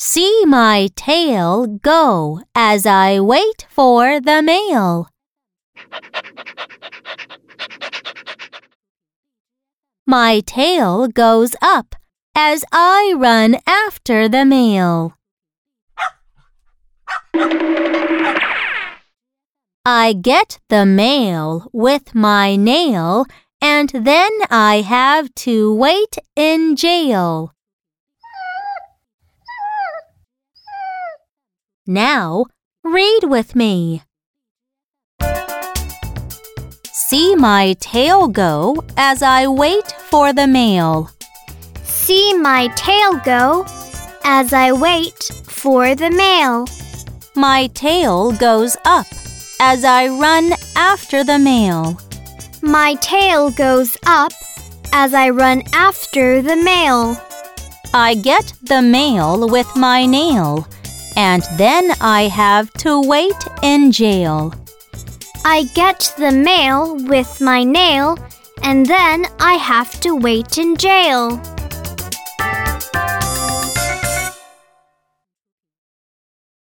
See my tail go as I wait for the mail. My tail goes up as I run after the mail. I get the mail with my nail and then I have to wait in jail. Now, read with me. See my tail go as I wait for the mail. See my tail go as I wait for the mail. My tail goes up as I run after the mail. My tail goes up as I run after the mail. I get the mail with my nail, and then I have to wait in jail. I get the mail with my nail, and then I have to wait in jail.